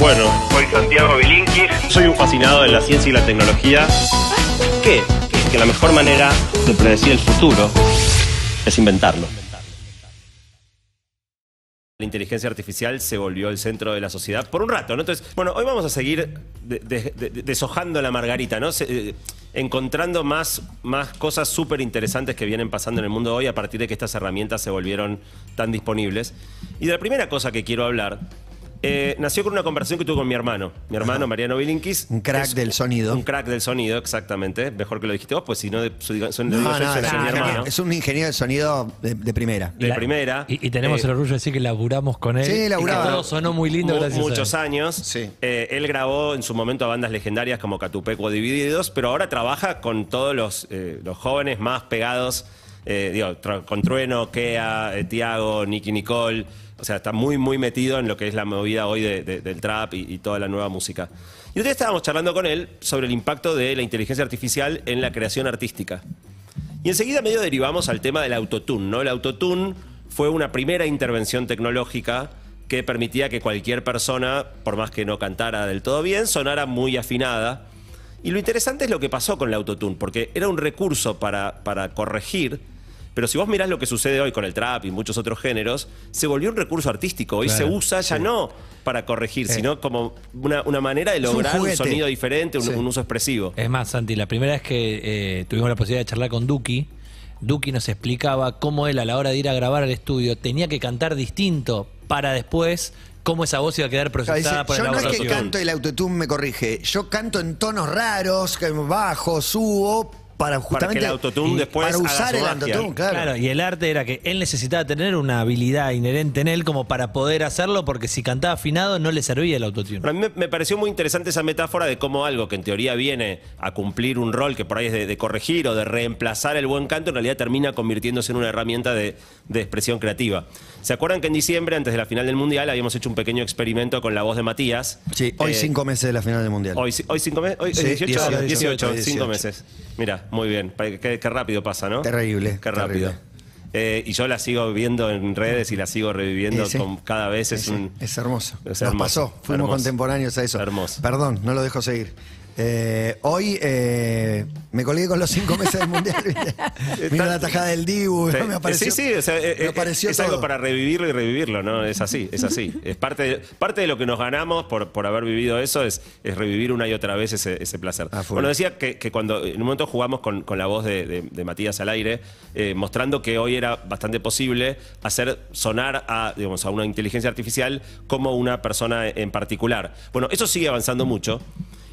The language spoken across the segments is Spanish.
Bueno, soy Santiago Bilinkis. Soy un fascinado de la ciencia y la tecnología. ¿Qué? Que la mejor manera de predecir el futuro es inventarlo. La inteligencia artificial se volvió el centro de la sociedad por un rato, ¿no? Entonces, bueno, hoy vamos a seguir de- de- de- deshojando la margarita, ¿no? Se- eh, encontrando más, más cosas súper interesantes que vienen pasando en el mundo hoy a partir de que estas herramientas se volvieron tan disponibles. Y de la primera cosa que quiero hablar, eh, nació con una conversación que tuve con mi hermano, mi hermano Mariano Bilinkis. Un crack Es del sonido. Un crack del sonido, exactamente. Mejor que lo dijiste vos, pues si no, de- su- No, no, suena es, un mi ingeniero, hermano. es un ingeniero de sonido de, de primera. de la- primera. Y, y tenemos Eh, el orgullo de decir que laburamos con él. Sí, y que laburaba. todo sonó muy lindo Mu- gracias a él. muchos años. Sí. Eh, él grabó en su momento a bandas legendarias como Catupeco Divididos, pero ahora trabaja con todos los, eh, los jóvenes más pegados, eh, digo, con Trueno, Kea, eh, Tiago, Nicky Nicole. O sea, está muy, muy metido en lo que es la movida hoy de- de- del trap y, y toda la nueva música. Y un día estábamos charlando con él sobre el impacto de la inteligencia artificial en la creación artística. Y enseguida medio derivamos al tema del autotune, ¿no? El autotune fue una primera intervención tecnológica que permitía que cualquier persona, por más que no cantara del todo bien, sonara muy afinada. Y lo interesante es lo que pasó con el autotune, porque era un recurso para, para corregir, pero si vos mirás lo que sucede hoy con el trap y muchos otros géneros, se volvió un recurso artístico. Hoy Claro, se usa ya no para corregir, sino como una, una manera de lograr un, sonido diferente, un, Sí. un uso expresivo. Es más, Santi, la primera vez que eh, tuvimos la posibilidad de charlar con Duki, Duki nos explicaba cómo él a la hora de ir a grabar al estudio tenía que cantar distinto para después cómo esa voz iba a quedar Claro, dice, procesada por yo el no es que canto y el autotune me corrige, yo canto en tonos raros, que bajo, subo, para justamente el autotune después para haga usar su el autotune, claro. Claro, y el arte era que él necesitaba tener una habilidad inherente en él como para poder hacerlo, porque si cantaba afinado no le servía el autotune. Pero a mí me, me pareció muy interesante esa metáfora de cómo algo que en teoría viene a cumplir un rol que por ahí es de, de corregir o de reemplazar el buen canto, en realidad termina convirtiéndose en una herramienta de, de expresión creativa. ¿Se acuerdan que en diciembre, antes de la final del Mundial, habíamos hecho un pequeño experimento con la voz de Matías? Sí, hoy Eh, cinco meses de la final del mundial. Hoy, hoy cinco meses, hoy Sí, 18, 18, 18, 18. cinco meses. Mira, muy bien, qué, qué rápido pasa, ¿no? Terrible, Qué rápido. terrible. Eh, y yo la sigo viendo en redes y la sigo reviviendo con, cada vez es un... es hermoso. es Nos hermoso, pasó, fuimos hermoso. contemporáneos a eso. Hermoso. Perdón, no lo dejo seguir. Eh, hoy eh, me colgué con los cinco meses del mundial. Mira la tajada del Dibu, ¿no? me apareció. sí, sí, o sea, eh, me apareció es todo. algo para revivirlo y revivirlo, ¿no? Es así, es así. Es parte de, parte de lo que nos ganamos por, por haber vivido eso, es, es revivir una y otra vez ese, ese placer. A full. Bueno, decía que, que cuando en un momento jugamos con, con la voz de, de- de Matías al aire, eh, mostrando que hoy era bastante posible hacer sonar a, digamos, a una inteligencia artificial como una persona en particular. Bueno, eso sigue avanzando mucho.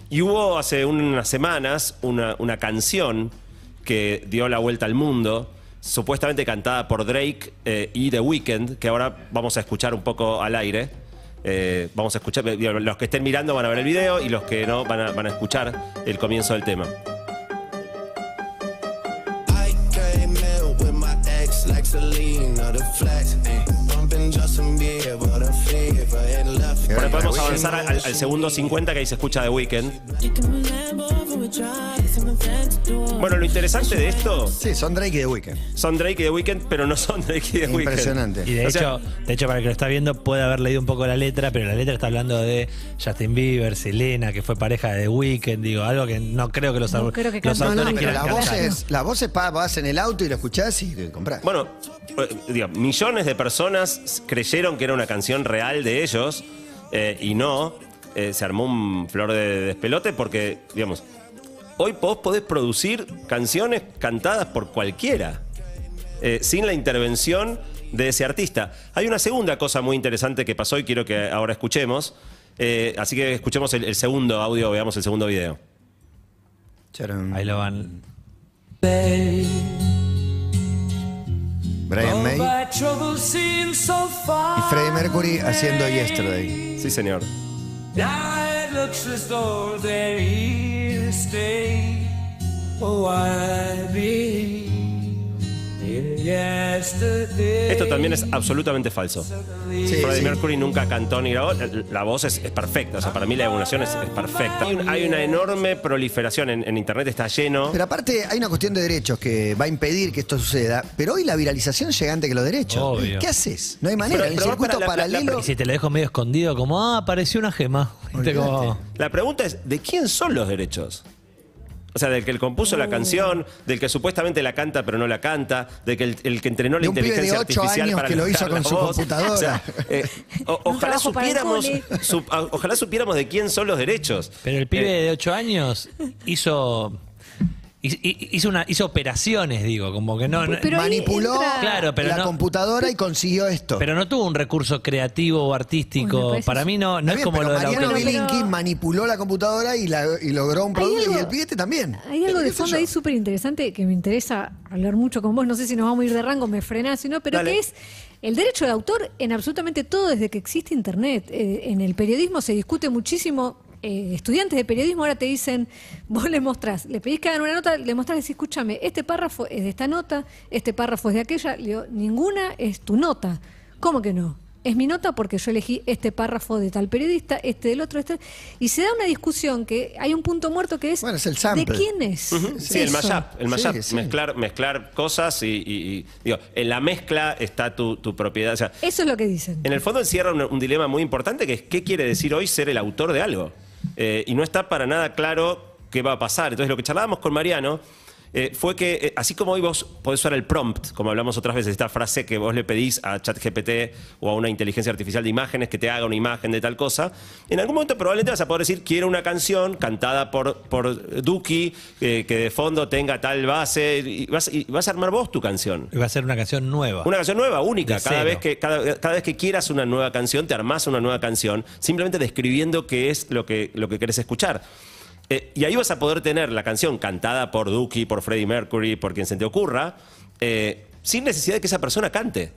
Y hubo hace unas semanas una, una canción que dio la vuelta al mundo, supuestamente cantada por Drake eh, y The Weeknd, que ahora vamos a escuchar un poco al aire. Eh, vamos a escuchar, los que estén mirando van a ver el video y los que no van a, van a escuchar el comienzo del tema. Bueno, podemos avanzar al, al segundo 50 que ahí se escucha The Weeknd. Bueno, lo interesante de esto Sí, son Drake y The Weeknd. son Drake y The Weeknd, pero no son Drake y The Weeknd. Impresionante. Y de O sea- hecho, de hecho, para el que lo está viendo, puede haber leído un poco la letra, pero la letra está hablando de Justin Bieber, Selena, que fue pareja de The Weeknd, digo, algo que no creo que los, No creo que los cante. No, no, autores pero la voz es, la voz es pa- vas en el auto y lo escuchás y te compras. Bueno, eh, digo, millones de personas creyeron que era una canción real de ellos eh, y no. Eh, se armó un flor de despelote porque, digamos, hoy vos podés producir canciones cantadas por cualquiera eh, sin la intervención de ese artista. Hay una segunda cosa muy interesante que pasó y quiero que ahora escuchemos. Eh, así que escuchemos el, el segundo audio, veamos el segundo video. Charan. Ahí lo van. Brian May y Freddie Mercury haciendo Yesterday. Sí, señor. Now Esto también es absolutamente falso. Sí, Freddie sí. Mercury nunca cantó ni grabó. La, la voz es, es perfecta. O sea, para mí la evolución es, es perfecta. Hay, un- hay una enorme proliferación en, en internet, está lleno. Pero aparte hay una cuestión de derechos que va a impedir que esto suceda, pero hoy la viralización llega antes que los derechos. Obvio. ¿Qué haces? No hay manera. Pero- el circuito para la- la- la- paralelo. Y si te lo dejo medio escondido, como, ah, apareció una gema. Como- La pregunta es, ¿de quién son los derechos? O sea, del que compuso Uh. la canción, del que supuestamente la canta pero no la canta, del que el, el que entrenó la De un pibe de inteligencia ocho artificial años para que lo hizo con la su voz. computadora. O sea, eh, o- ojalá trabajo para el supiéramos, cole. su- a- ojalá supiéramos de quién son los derechos. Pero el pibe Eh, de 8 años hizo. Hi- hi- Hizo, una, hizo operaciones, digo, como que no. Pero manipuló entra- Claro, pero la no- computadora y consiguió esto. pero no tuvo un recurso creativo o artístico. Para mí no, no es bien, como pero lo de la Mariano Pero- manipuló la computadora y, la- y logró un producto algo- y el pibe también. Hay algo ¿Qué de fondo ahí súper interesante que me interesa hablar mucho con vos. No sé si nos vamos a ir de rango, me frenás, si no, pero Dale. que es el derecho de autor en absolutamente todo desde que existe Internet. Eh, en el periodismo se discute muchísimo. Eh, estudiantes de periodismo ahora te dicen, vos le mostrás, le pedís que hagan una nota, le mostrás y decís, escúchame, este párrafo es de esta nota, este párrafo es de aquella. Le digo, ninguna es tu nota. ¿Cómo que no? Es mi nota porque yo elegí este párrafo de tal periodista, este del otro, este. Y se da una discusión que hay un punto muerto que es. Bueno, es el sample. ¿De quién es? Sí, el mashup, el mashup, Sí, sí. Mezclar, mezclar cosas y, y- y, digo, en la mezcla está tu, tu propiedad. O sea, Eso es lo que dicen. En el fondo encierra un, un dilema muy importante que es qué quiere decir hoy ser el autor de algo. Eh, y no está para nada claro qué va a pasar. Entonces lo que charlábamos con Mariano eh, fue que eh, así como hoy vos podés usar el prompt, como hablamos otras veces, esta frase que vos le pedís a ChatGPT o a una inteligencia artificial de imágenes que te haga una imagen de tal cosa, en algún momento probablemente vas a poder decir quiero una canción cantada por, por Duki eh, que de fondo tenga tal base y vas, y vas a armar vos tu canción. Va a ser una canción nueva. Una canción nueva, única. Cada vez, que, cada, cada vez que quieras una nueva canción, te armás una nueva canción, simplemente describiendo qué es lo que, lo que querés escuchar. Eh, y ahí vas a poder tener la canción cantada por Duki, por Freddie Mercury, por quien se te ocurra, eh, sin necesidad de que esa persona cante.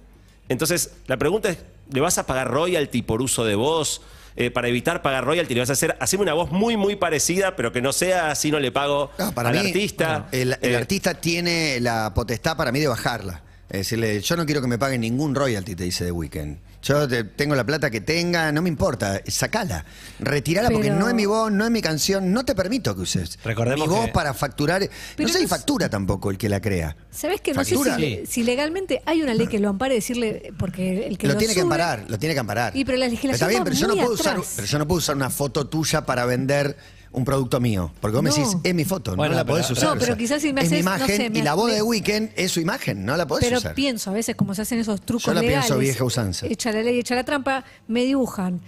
Entonces, la pregunta es, ¿le vas a pagar royalty por uso de voz? Eh, para evitar pagar royalty, le vas a hacer, hacerme una voz muy, muy parecida, pero que no sea así, no le pago No, para al mí, artista. El, el artista tiene la potestad para mí de bajarla. Es decirle, yo no quiero que me paguen ningún royalty, te dice The Weeknd. Yo te- tengo la plata que tenga, no me importa, sacala. Retirala porque Pero- no es mi voz, no es mi canción, no te permito que uses. Recordemos mi voz que- para facturar. Pero no sé si no es- factura tampoco el que la crea. ¿Sabes que no ¿Factura? sé si, Sí. si legalmente hay una ley que lo ampare decirle porque el que lo, lo, tiene que amparar, lo tiene que amparar. Y pero la legislación Está bien, pero yo, no puedo usar, pero yo no puedo usar una foto tuya para vender un producto mío. Porque vos me decís, es mi foto, Bueno, no la pero- podés usar. No, pero o sea, quizás si me es mi haces, no imagen sé, me- y la voz me- de Weekend es su imagen, no la podés Pero usar. pienso, a veces como se hacen esos trucos Yo la legales. pienso vieja usanza. Echa la ley, echa la trampa, me dibujan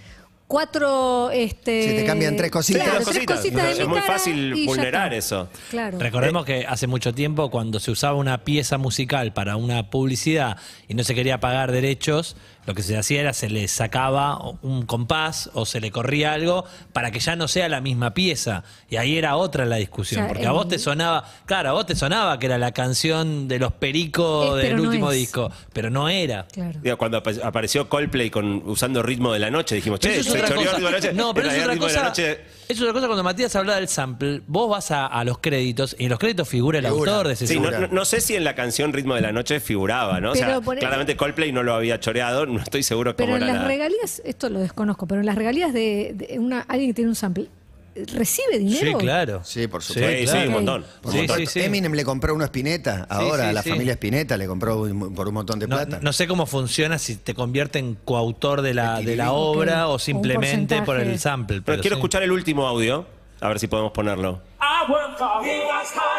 cuatro este Sí, te cambian tres cositas. Claro, Tres tres cositas. cositas de Es muy cara fácil y ya vulnerar está. eso. Claro. Recordemos que hace mucho tiempo, cuando se usaba una pieza musical para una publicidad y no se quería pagar derechos, lo que se hacía era se le sacaba un compás o se le corría algo para que ya no sea la misma pieza. Y ahí era otra la discusión. O sea, porque a vos el- te sonaba, claro, a vos te sonaba que era la canción de los pericos Es, del no último es. disco, pero no era. Claro. Digo, cuando apa- apareció Coldplay con, usando ritmo de la noche, dijimos, Pero che, eso es se otra choreó cosa. ritmo de la noche. No, pero es realidad, otra ritmo de la cosa. noche- es otra cosa cuando Matías habla del sample. Vos vas a, a los créditos y en los créditos figura el Figura. autor de ese Sí, no, sample. no- no sé si en la canción Ritmo de la Noche figuraba, ¿no? O sea, Pero por- claramente Coldplay no lo había choreado, no estoy seguro Pero cómo en era las la- regalías, esto lo desconozco, pero en las regalías de, de una, alguien que tiene un sample, ¿recibe dinero? Sí, claro. Sí, por Sí, supuesto. sí, claro. un montón. Por Sí, montón. sí, sí. Eminem le compró uno a Spinetta, ahora sí, a la sí. familia Spinetta le compró un- por un montón de plata. no sé cómo funciona si te convierte en coautor de la, de la obra O simplemente por el sample. Pero quiero sí. escuchar el último audio, a ver si podemos ponerlo. I work hard,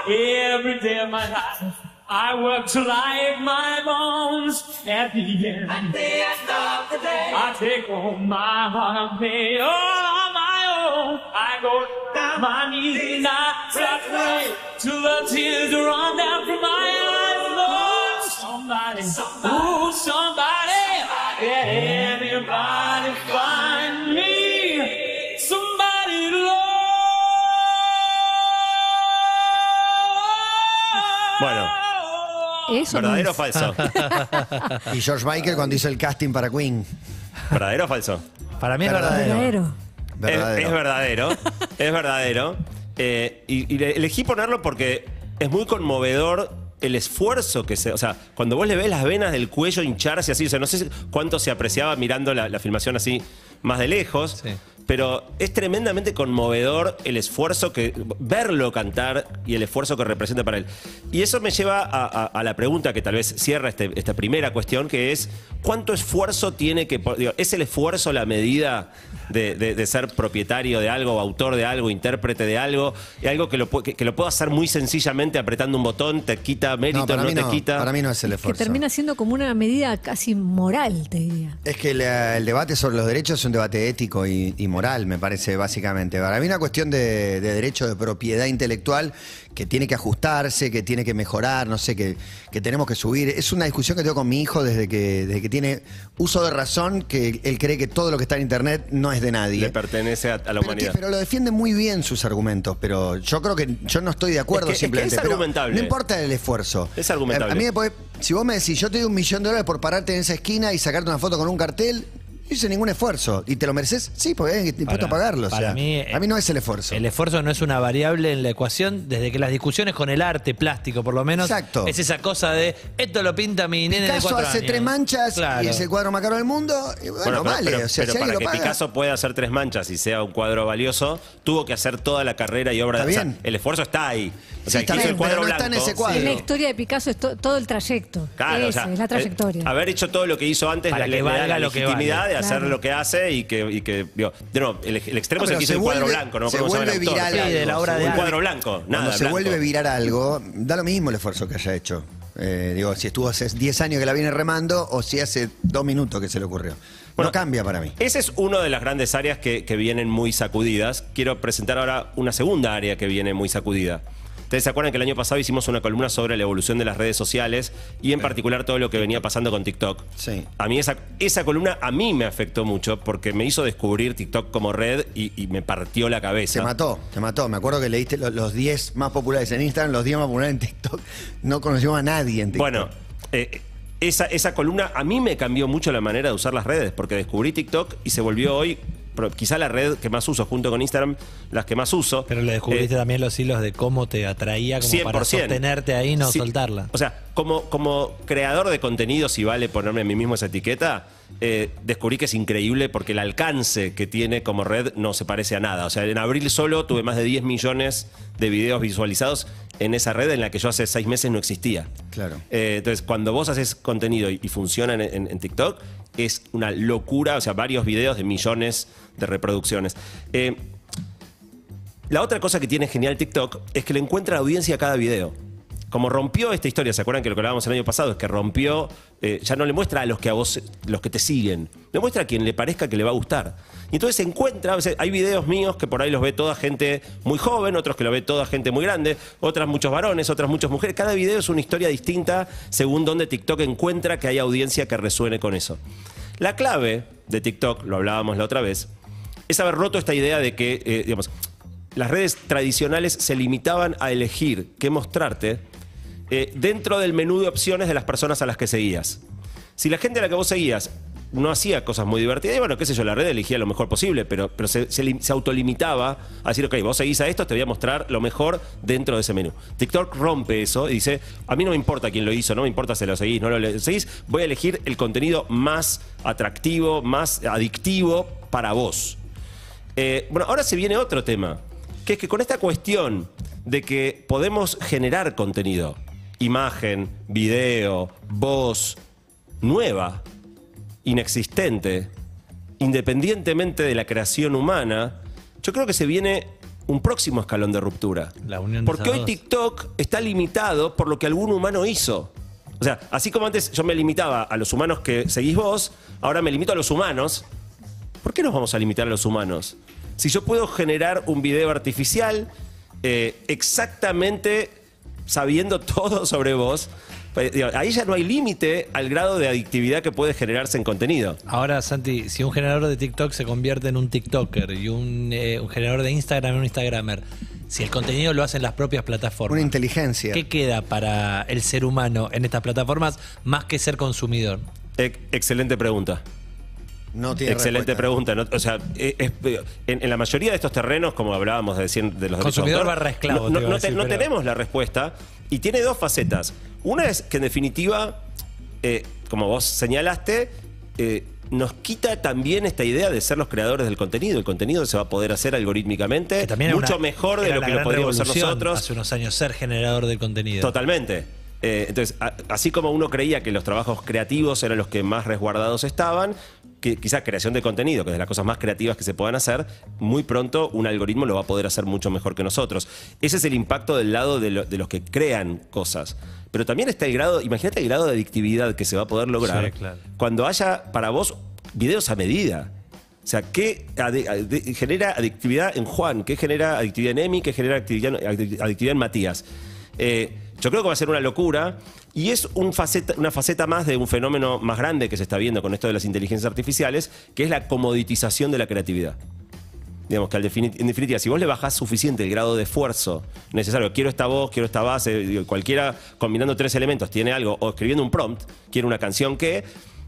every day of my life. I work I ache my bones. At the end, at the end of the day, I take home my heart I go down my knees and I pray till the tears run down from my eyes. Lord, somebody, ooh, somebody, yeah, anybody find me somebody love. Bueno, Eso no ¿verdadero o es. falso? Y George Michael cuando hizo el casting para Queen. ¿Verdadero o falso? Para mí es Verdadero. verdadero. Verdadero. Es, es verdadero, es verdadero. Eh, y, y le- elegí ponerlo porque es muy conmovedor el esfuerzo que se. O sea, cuando vos le ves las venas del cuello hincharse así, o sea, no sé cuánto se apreciaba mirando la, la filmación así más de lejos. Sí. Pero es tremendamente conmovedor el esfuerzo que. verlo cantar y el esfuerzo que representa para él. Y eso me lleva a, a- a la pregunta que tal vez cierra este- esta primera cuestión, que es: ¿cuánto esfuerzo tiene que. digo, ¿Es el esfuerzo la medida de, de- de ser propietario de algo, autor de algo, intérprete de algo? Y algo que lo, que, que lo puedo hacer muy sencillamente apretando un botón, te quita mérito, no, para, mí te no, quita. para mí no es el Que esfuerzo. termina siendo como una medida casi moral, te diría. Es que la- el debate sobre los derechos es un debate ético y, y moral, me parece, básicamente. Para mí una cuestión de, de derecho de propiedad intelectual que tiene que ajustarse, que tiene que mejorar, no sé, que, que tenemos que subir. Es una discusión que tengo con mi hijo desde que, desde que tiene uso de razón, que él cree que todo lo que está en Internet no es de nadie. Le pertenece a, a la pero, humanidad. que- pero lo defiende muy bien sus argumentos, pero yo creo que yo no estoy de acuerdo Es que- simplemente. es argumentable. No importa el esfuerzo. Es argumentable. A, a mí me puede- si vos me decís, yo te doy un millón de dólares por pararte en esa esquina y sacarte una foto con un cartel, no hice ningún esfuerzo. ¿Y te lo mereces? Sí, porque hay dispuesto a pagarlo. o para sea, mí, a mí no es el esfuerzo. El esfuerzo no es una variable en la ecuación desde que las discusiones con el arte plástico, por lo menos, Exacto. es esa cosa de esto lo pinta mi nene de Picasso cuatro hace años". tres manchas Claro. y es el cuadro más caro del mundo. Y bueno, Bueno, pero, vale. pero- o sea, pero si para que lo paga. Picasso pueda hacer tres manchas y sea un cuadro valioso, tuvo que hacer toda la carrera y obra Está de o sea, bien. el esfuerzo está ahí. O Sí, está el bien, cuadro pero no está en ese cuadro. Es la historia de Picasso, es to- todo el trayecto. Claro, o sea, es la trayectoria. el- haber hecho todo lo que hizo antes Para le, que valga la lo que legitimidad vale. De hacer lo que hace y que, y que digo, de nuevo, el, el extremo No, es el pero que hizo se el cuadro vuelve- blanco, no se acuerdo cómo vuelve llama el viral de la obra Se de Un vuelve- cuadro blanco, Cuando nada se blanco. vuelve viral algo, da lo mismo el esfuerzo que haya hecho. Eh, digo, si estuvo hace 10 años que la viene remando o si hace dos minutos que se le ocurrió. Bueno, no cambia para mí. Esa es una de las grandes áreas que, que vienen muy sacudidas. Quiero presentar ahora una segunda área que viene muy sacudida. Ustedes se acuerdan que el año pasado hicimos una columna sobre la evolución de las redes sociales y en particular todo lo que venía pasando con TikTok. Sí. A mí esa, esa columna a mí me afectó mucho porque me hizo descubrir TikTok como red y, y me partió la cabeza. Se mató, se mató. Me acuerdo que leíste lo- los 10 más populares en Instagram, los 10 más populares en TikTok. No conocimos a nadie en TikTok. Bueno, eh, esa, esa columna a mí me cambió mucho la manera de usar las redes, porque descubrí TikTok y se volvió hoy quizá la red que más uso, junto con Instagram, las que más uso. Pero le descubriste Eh, también los hilos de cómo te atraía como para 100%. sostenerte ahí y no Sí. soltarla. O sea, como, como creador de contenido, si vale ponerme a mí mismo esa etiqueta, eh, descubrí que es increíble porque el alcance que tiene como red no se parece a nada. O sea, en abril solo tuve más de 10 millones de videos visualizados en esa red en la que yo hace seis meses no existía. Claro. Eh, entonces, cuando vos haces contenido y, y funciona en, en- en TikTok, es una locura, o sea, varios videos de millones de reproducciones. Eh, la otra cosa que tiene genial TikTok es que le encuentra audiencia a cada video. Como rompió esta historia, ¿se acuerdan que lo que hablábamos el año pasado? Es que rompió, eh, ya no le muestra a los que a vos, los que te siguen, le muestra a quien le parezca que le va a gustar. Y entonces se encuentra, a veces hay videos míos que por ahí los ve toda gente muy joven, otros que lo ve toda gente muy grande, otras muchos varones, otras muchas mujeres. Cada video es una historia distinta según donde TikTok encuentra que hay audiencia que resuene con eso. La clave de TikTok, lo hablábamos la otra vez, es haber roto esta idea de que, eh, digamos, las redes tradicionales se limitaban a elegir qué mostrarte eh, dentro del menú de opciones de las personas a las que seguías. Si la gente a la que vos seguías no hacía cosas muy divertidas, y bueno, qué sé yo, la red elegía lo mejor posible, pero, pero se, se lim- se autolimitaba a decir, ok, vos seguís a esto, te voy a mostrar lo mejor dentro de ese menú. TikTok rompe eso y dice, a mí no me importa quién lo hizo, no me importa si lo seguís, no lo seguís, voy a elegir el contenido más atractivo, más adictivo para vos. Eh, bueno, ahora se viene otro tema, que es que con esta cuestión de que podemos generar contenido, imagen, video, voz, nueva, inexistente, independientemente de la creación humana, yo creo que se viene un próximo escalón de ruptura. La unión de Porque hoy dos. TikTok está limitado por lo que algún humano hizo. O sea, así como antes yo me limitaba a los humanos que seguís vos, ahora me limito a los humanos. ¿Por qué nos vamos a limitar a los humanos? Si yo puedo generar un video artificial eh, exactamente sabiendo todo sobre vos, pues, digo, ahí ya no hay límite al grado de adictividad que puede generarse en contenido. Ahora, Santi, si un generador de TikTok se convierte en un TikToker y un, eh, un generador de Instagram en un Instagramer, si el contenido lo hacen las propias plataformas, Una inteligencia. ¿qué queda para el ser humano en estas plataformas más que ser consumidor? E- excelente pregunta. No tiene Excelente respuesta. pregunta. ¿no? O sea, eh, es- en, en la mayoría de estos terrenos, como hablábamos de, de los derechos de Consumidor autor, barra esclavo, no, te no- no te- decir, no pero- tenemos la respuesta y tiene dos facetas. Una es que en definitiva, eh, como vos señalaste, eh, nos quita también esta idea de ser los creadores del contenido. El contenido se va a poder hacer algorítmicamente mucho una- mejor de lo que lo podríamos hacer nosotros. Hace unos años ser generador de contenido. Totalmente. Eh, entonces, a- así como uno creía que los trabajos creativos eran los que más resguardados estaban, que quizás creación de contenido, que es de las cosas más creativas que se puedan hacer, muy pronto un algoritmo lo va a poder hacer mucho mejor que nosotros. Ese es el impacto del lado de, lo- de los que crean cosas. Pero también está el grado, imagínate el grado de adictividad que se va a poder lograr Sí, claro. cuando haya para vos videos a medida. O sea, ¿qué ade- ade- genera adictividad en Juan? ¿Qué genera adictividad en Emi? ¿Qué genera adictividad en Matías? Eh, yo creo que va a ser una locura y es una faceta más de un fenómeno más grande que se está viendo con esto de las inteligencias artificiales, que es la comoditización de la creatividad. Digamos que al defini- en definitiva, si vos le bajás suficiente el grado de esfuerzo necesario, quiero esta voz, quiero esta base, cualquiera combinando tres elementos tiene algo, o escribiendo un prompt, quiere una canción que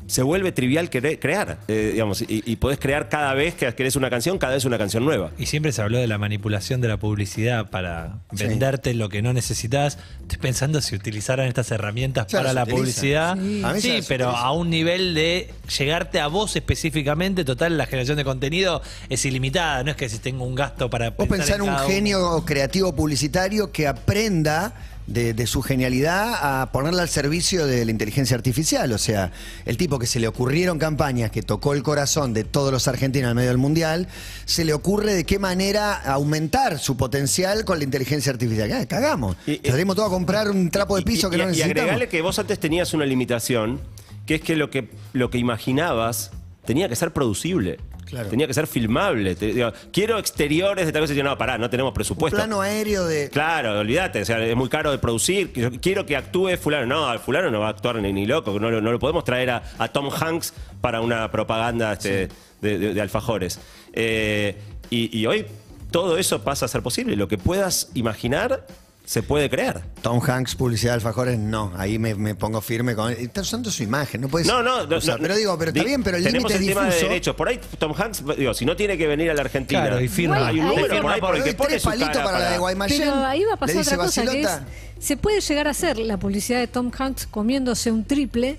se vuelve trivial cre- crear, eh, digamos, y, y podés crear cada vez que querés una canción, cada vez una canción nueva. Y siempre se habló de la manipulación de la publicidad para Sí. venderte lo que no necesitas. Estoy pensando si utilizaran estas herramientas Ya para la utilizan. publicidad. Sí. A pero utilizan. a un nivel de llegarte a vos específicamente. Total, la generación de contenido es ilimitada. No es que si tengo un gasto para. Vos pensar en un uno. genio creativo publicitario que aprenda de, de su genialidad a ponerla al servicio de la inteligencia artificial. O sea, el tipo que se le ocurrieron campañas que tocó el corazón de todos los argentinos en medio del mundial, se le ocurre de qué manera aumentar su potencial con la inteligencia artificial. Ah, cagamos. Y- Tendremos todo a comprar un trapo de piso y, que no y- y necesitamos. agregale que vos antes tenías una limitación, que es que lo que, lo que imaginabas tenía que ser producible. Claro. Tenía que ser filmable. Te- digo, quiero exteriores de tal cosa. Y yo, no, pará, no tenemos un presupuesto. plano aéreo de. Claro, olvídate, o sea, es muy caro de producir. Yo quiero que actúe fulano. No, al fulano no va a actuar ni, ni loco. No, lo- no lo podemos traer a, a Tom Hanks para una propaganda este, de, de- de alfajores. Eh, y, y hoy todo eso pasa a ser posible. Lo que puedas imaginar se puede crear. Tom Hanks, publicidad de alfajores, no. Ahí me, me pongo firme con. Está usando su imagen, no puedes. No, no, no, pero digo, pero está di- bien, pero el Tenemos límite el tema de difuso. derechos. Por ahí Tom Hanks, digo, si no tiene que venir a la Argentina. Claro, y firma. Hay un número firma por ahí por el que pone su cara para la de Guaymallén. Pero ahí va a pasar otra cosa, que es, se puede llegar a hacer la publicidad de Tom Hanks comiéndose un triple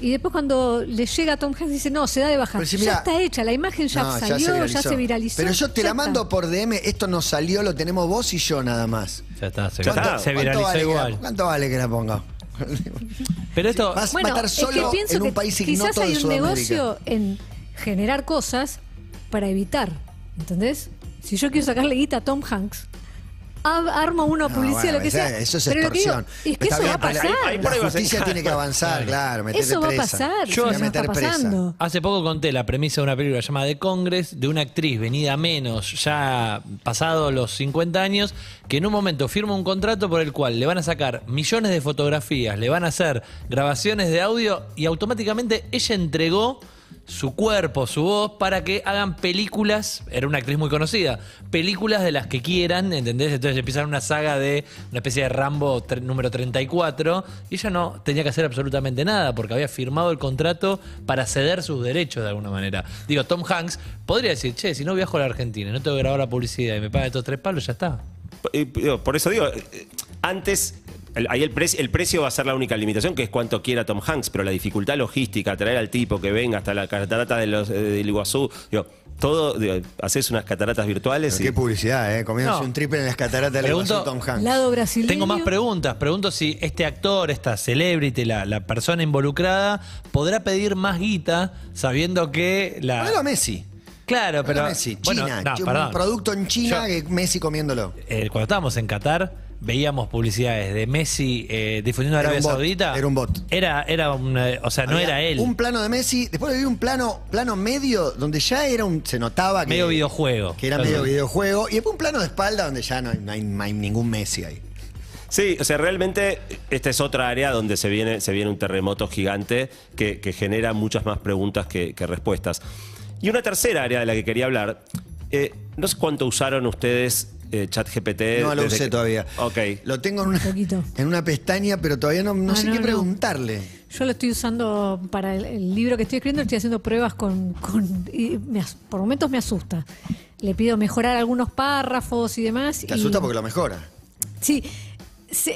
y después cuando le llega a Tom Hanks dice, no, se da de baja. Si ya mira- está hecha, la imagen ya No, salió, ya se, viralizó. Pero yo te ya la mando está. por DM, esto no salió, lo tenemos vos y yo nada más. Ya está, se, Ya está. se ¿Cuánto viralizó vale que la- igual. ¿Cuánto vale que la ponga? Pero esto. Vas Bueno, a estar es que solo pienso en un que país quizás hay un Sudamérica. negocio en generar cosas para evitar, ¿entendés? Si yo quiero sacarle guita a Tom Hanks, ha- armo una No, publicidad, bueno, lo que sea. Eso es Pero lo que digo extorsión. es que eso bien, va a pasar. ahí- ahí por La justicia tiene que avanzar, claro. Eso va a presa. pasar, yo no está meter presa. pasando. Hace poco conté la premisa de una película llamada The Congress, de una actriz venida menos, ya pasado los 50 años, que en un momento firma un contrato por el cual le van a sacar millones de fotografías, le van a hacer grabaciones de audio y automáticamente ella entregó su cuerpo, su voz, para que hagan películas, era una actriz muy conocida, películas de las que quieran, ¿entendés? Entonces empezaron una saga de una especie de Rambo número 34, y ella no tenía que hacer absolutamente nada, porque había firmado el contrato para ceder sus derechos de alguna manera. Digo, Tom Hanks podría decir, che, si no viajo a la Argentina, no tengo que grabar la publicidad y me pagan estos tres palos, ya está. Digo, Por eso digo, eh, antes, el- ahí el, pre- el precio va a ser la única limitación, que es cuánto quiera Tom Hanks, pero la dificultad logística, traer al tipo que venga hasta la catarata de los, eh, del Iguazú, digo, todo, digo, haces unas cataratas virtuales Pero y... Qué publicidad, ¿eh? Comiéndose No. un triple en las cataratas de Pregunto- Tom Hanks. Lado brasileño. Tengo más preguntas. Pregunto si este actor, esta celebrity, la, la persona involucrada, podrá pedir más guita sabiendo que la. A Messi. Claro, pero. Messi. bueno, China. no, un perdón. producto en China Yo- que Messi comiéndolo. Eh, cuando estábamos en Qatar, veíamos publicidades de Messi eh, difundiendo Arabia bot, Saudita. era un bot. Era, era un, eh, o sea, no era él. Un plano de Messi, después había un plano, plano medio donde ya era un. Se notaba que. Medio videojuego. Que era Claro. medio videojuego. Y después un plano de espalda donde ya no hay, no hay- no hay ningún Messi ahí. Sí, o sea, realmente esta es otra área donde se viene, se viene un terremoto gigante que, que genera muchas más preguntas que, que respuestas. Y una tercera área de la que quería hablar, eh, no sé cuánto usaron ustedes eh, ChatGPT? No lo usé que- todavía. Ok. Lo tengo en una, Poquito. en una pestaña, pero todavía no, no Ah, sé no, qué no. preguntarle. Yo lo estoy usando para el, el libro que estoy escribiendo, estoy haciendo pruebas con... con- y me as- por momentos me asusta. Le pido mejorar algunos párrafos y demás. Te y- asusta porque lo mejora. Sí,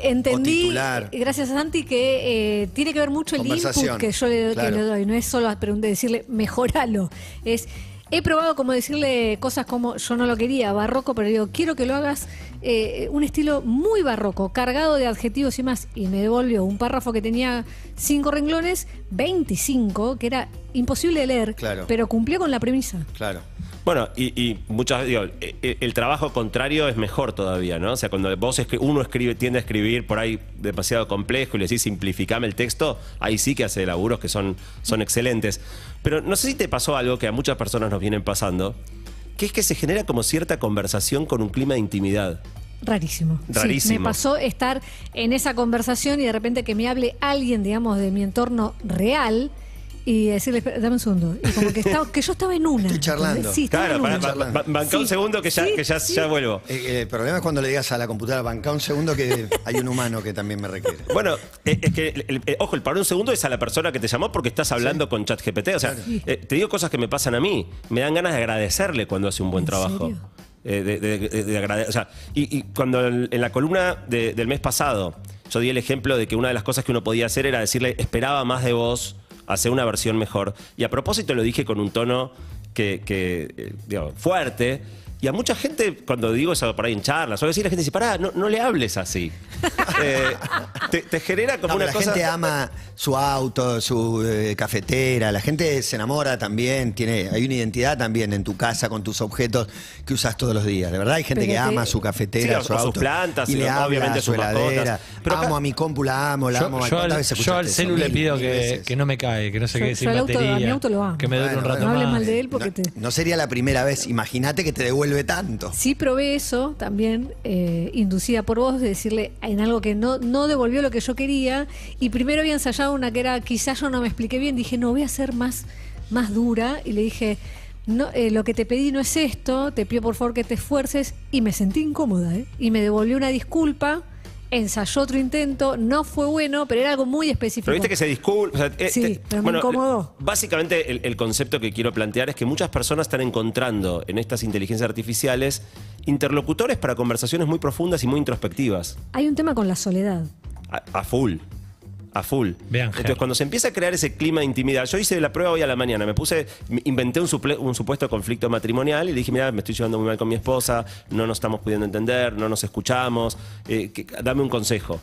entendí, gracias a Santi, que eh, tiene que ver mucho el Conversación, input que yo le, que claro. le doy. No es solo decirle, mejoralo. Es, he probado como decirle cosas como, yo no lo quería, barroco, pero digo, quiero que lo hagas eh, un estilo muy barroco, cargado de adjetivos y más. Y me devolvió un párrafo que tenía cinco renglones, 25, que era imposible de leer, Claro. pero cumplió con la premisa. Claro. Bueno, y, y muchas, digo, e- e- el trabajo contrario es mejor todavía, ¿no? O sea, cuando vos escri- uno escribe, tiende a escribir por ahí demasiado complejo y le decís simplificame el texto, ahí sí que hace laburos que son, son excelentes. Pero no sé si te pasó algo que a muchas personas nos vienen pasando, que es que se genera como cierta conversación con un clima de intimidad. Rarísimo. Sí, Rarísimo. me pasó estar en esa conversación y de repente que me hable alguien, digamos, de mi entorno real y decirle, "Espera, dame un segundo. Y como que, estaba, que yo estaba en una. Estoy charlando. Sí, estaba Claro, en para, una. banca un Sí, segundo que ya, sí, que ya, sí. ya vuelvo. Eh, eh, el problema es cuando le digas a la computadora, banca un segundo que hay un humano que también me requiere. Bueno, eh, es que, el- el- eh, ojo, el para un segundo es a la persona que te llamó porque estás hablando con ChatGPT. O sea, eh, te digo cosas que me pasan a mí. Me dan ganas de agradecerle cuando hace un buen ¿En trabajo. serio? Eh, de, de- de- de agrade- o sea, y, y cuando el- en la columna de- del mes pasado yo di el ejemplo de que una de las cosas que uno podía hacer era decirle, esperaba más de vos, hacer una versión mejor. Y a propósito lo dije con un tono que, que, eh, fuerte. Y a mucha gente, cuando digo eso por ahí en charlas, o decir, la gente dice, pará, no, no le hables así. Eh, te, te genera como No, una la cosa. gente ama su auto, su eh, cafetera, la gente se enamora también, tiene, hay una identidad también en tu casa con tus objetos que usas todos los días. De verdad hay gente Pero que ama su cafetera, Sí, su o sus auto. plantas, y le habla obviamente a su sus heladera. acá- amo a mi compu, la amo, la Yo, amo. yo ¿Cuántas al, veces yo al celu le pido mil que, que no me cae, que no se Yo- quede yo sin al auto- a batería. mi auto lo amo. Que me dure un rato no hables mal de él porque te... No sería la primera vez. Imagínate que te devuelve tanto. Sí probé eso también, eh, inducida por vos, de decirle en algo que no, no devolvió lo que yo quería. Y primero había ensayado una que era, quizás yo no me expliqué bien, dije, no, voy a ser más, más dura. Y le dije, no, eh, lo que te pedí no es esto, te pido por favor que te esfuerces. Y me sentí incómoda, ¿eh? Y me devolvió una disculpa, ensayó otro intento, no fue bueno, pero era algo muy específico. Pero viste que se disculpa. o sea, eh, Sí, te- pero me incomodó. Básicamente, el, el concepto que quiero plantear es que muchas personas están encontrando en estas inteligencias artificiales interlocutores para conversaciones muy profundas y muy introspectivas. Hay un tema con la soledad. A, a full. A full. Vean, Entonces, cuando se empieza a crear ese clima de intimidad, yo hice la prueba hoy a la mañana, me puse, inventé un, suple- un supuesto conflicto matrimonial y le dije, mira, me estoy llevando muy mal con mi esposa, no nos estamos pudiendo entender, no nos escuchamos, eh, que- dame un consejo.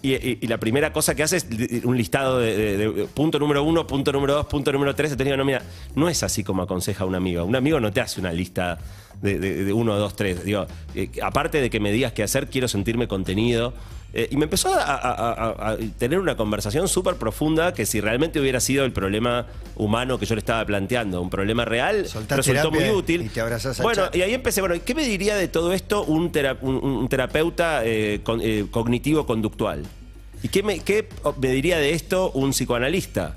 Y, y- y la primera cosa que hace es un listado de, de- de punto número uno, punto número dos, punto número tres. Entonces digo, no, mira, no es así como aconseja un amigo. Un amigo no te hace una lista de uno, dos, tres. Digo, eh, aparte de que me digas qué hacer, quiero sentirme contenido. Eh, y me empezó a, a- a- a- a tener una conversación súper profunda que si realmente hubiera sido el problema humano que yo le estaba planteando, un problema real, Soltás resultó muy útil. y te abrazás bueno, chat. y ahí empecé, bueno, ¿qué me diría de todo esto un, tera- un- un terapeuta eh, con- eh, cognitivo-conductual? ¿Y qué me, qué me diría de esto un psicoanalista?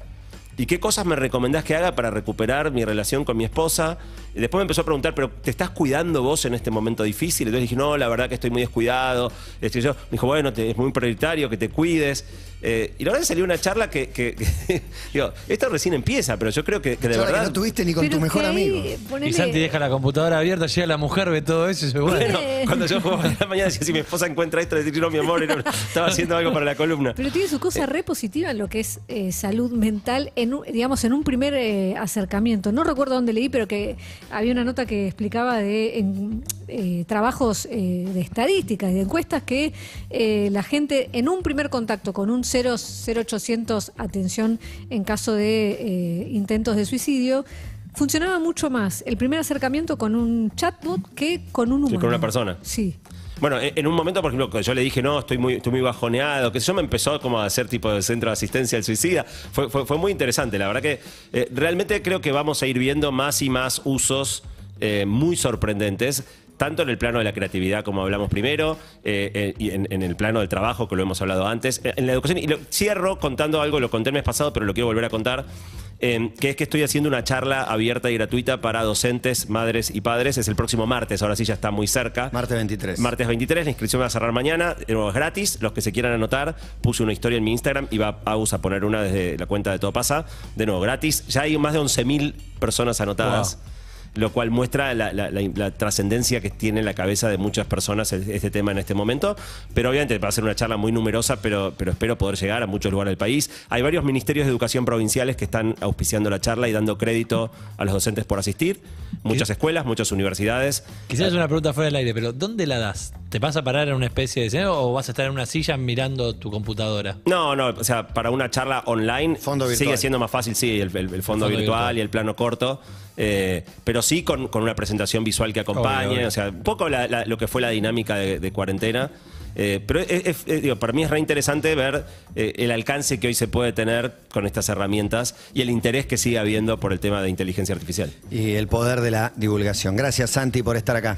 ¿Y qué cosas me recomendás que haga para recuperar mi relación con mi esposa? Después me empezó a preguntar, ¿pero te estás cuidando vos en este momento difícil? Entonces dije, no, la verdad que estoy muy descuidado. Este, yo, me dijo, bueno, te- es muy prioritario que te cuides. Eh, y la verdad que salió una charla que, que- que- digo, esto recién empieza, pero yo creo que, que de Charla que verdad... no tuviste ni con tu mejor amigo. ponele- Y Santi deja la computadora abierta, llega la mujer, ve todo eso y dice, bueno. Bueno, cuando yo jugaba a la mañana decía, si mi esposa encuentra esto, le decía, no, mi amor, era- estaba haciendo algo para la columna. Pero tiene su Eh. cosa re positiva en lo que es eh, salud mental, en un- digamos, en un primer eh, acercamiento. No recuerdo dónde leí, pero que había una nota que explicaba de en, eh, trabajos eh, de estadísticas, de encuestas, que eh, la gente en un primer contacto con un 0, 0800 atención en caso de eh, intentos de suicidio, funcionaba mucho más el primer acercamiento con un chatbot que con un humano. con una persona. Sí. Bueno, en en un momento, por ejemplo, yo le dije, no, estoy muy, estoy muy bajoneado, que yo me empezó como a hacer tipo de centro de asistencia al suicida. Fue, muy interesante, la verdad que eh, realmente creo que vamos a ir viendo más y más usos eh, muy sorprendentes. Tanto en el plano de la creatividad, como hablamos primero, eh, eh, y en, en el plano del trabajo, que lo hemos hablado antes, eh, en la educación. Y lo, cierro contando algo, lo conté el mes pasado, pero lo quiero volver a contar. Eh, que es que estoy haciendo una charla abierta y gratuita para docentes, madres y padres. Es el próximo martes, ahora sí ya está muy cerca. Martes 23. Martes 23, la inscripción va a cerrar mañana, de nuevo es gratis, los que se quieran anotar, puse una historia en mi Instagram y va Agus a poner una desde la cuenta de Todo Pasa, de nuevo gratis, ya hay más de 11.000 personas anotadas. Lo cual muestra la, la- la- la trascendencia que tiene en la cabeza de muchas personas el- este tema en este momento. Pero obviamente va a ser una charla muy numerosa, pero, pero espero poder llegar a muchos lugares del país. Hay varios ministerios de educación provinciales que están auspiciando la charla y dando crédito a los docentes por asistir. Muchas escuelas, muchas universidades. Quizás es una pregunta fuera del aire, pero ¿dónde la das? ¿Te vas a parar en una especie de escenario o vas a estar en una silla mirando tu computadora? No, no, o sea, para una charla online Fondo virtual. sigue siendo más fácil, sí, el, el- el fondo, fondo virtual, virtual. y el plano corto, eh, pero sí con, con una presentación visual que acompañe, Obvio, obvio. o sea, un poco la- la- lo que fue la dinámica de, de cuarentena. eh, pero es- es- es- digo, para mí es re interesante ver eh, el alcance que hoy se puede tener con estas herramientas y el interés que sigue habiendo por el tema de inteligencia artificial. Y el poder de la divulgación. Gracias, Santi, por estar acá.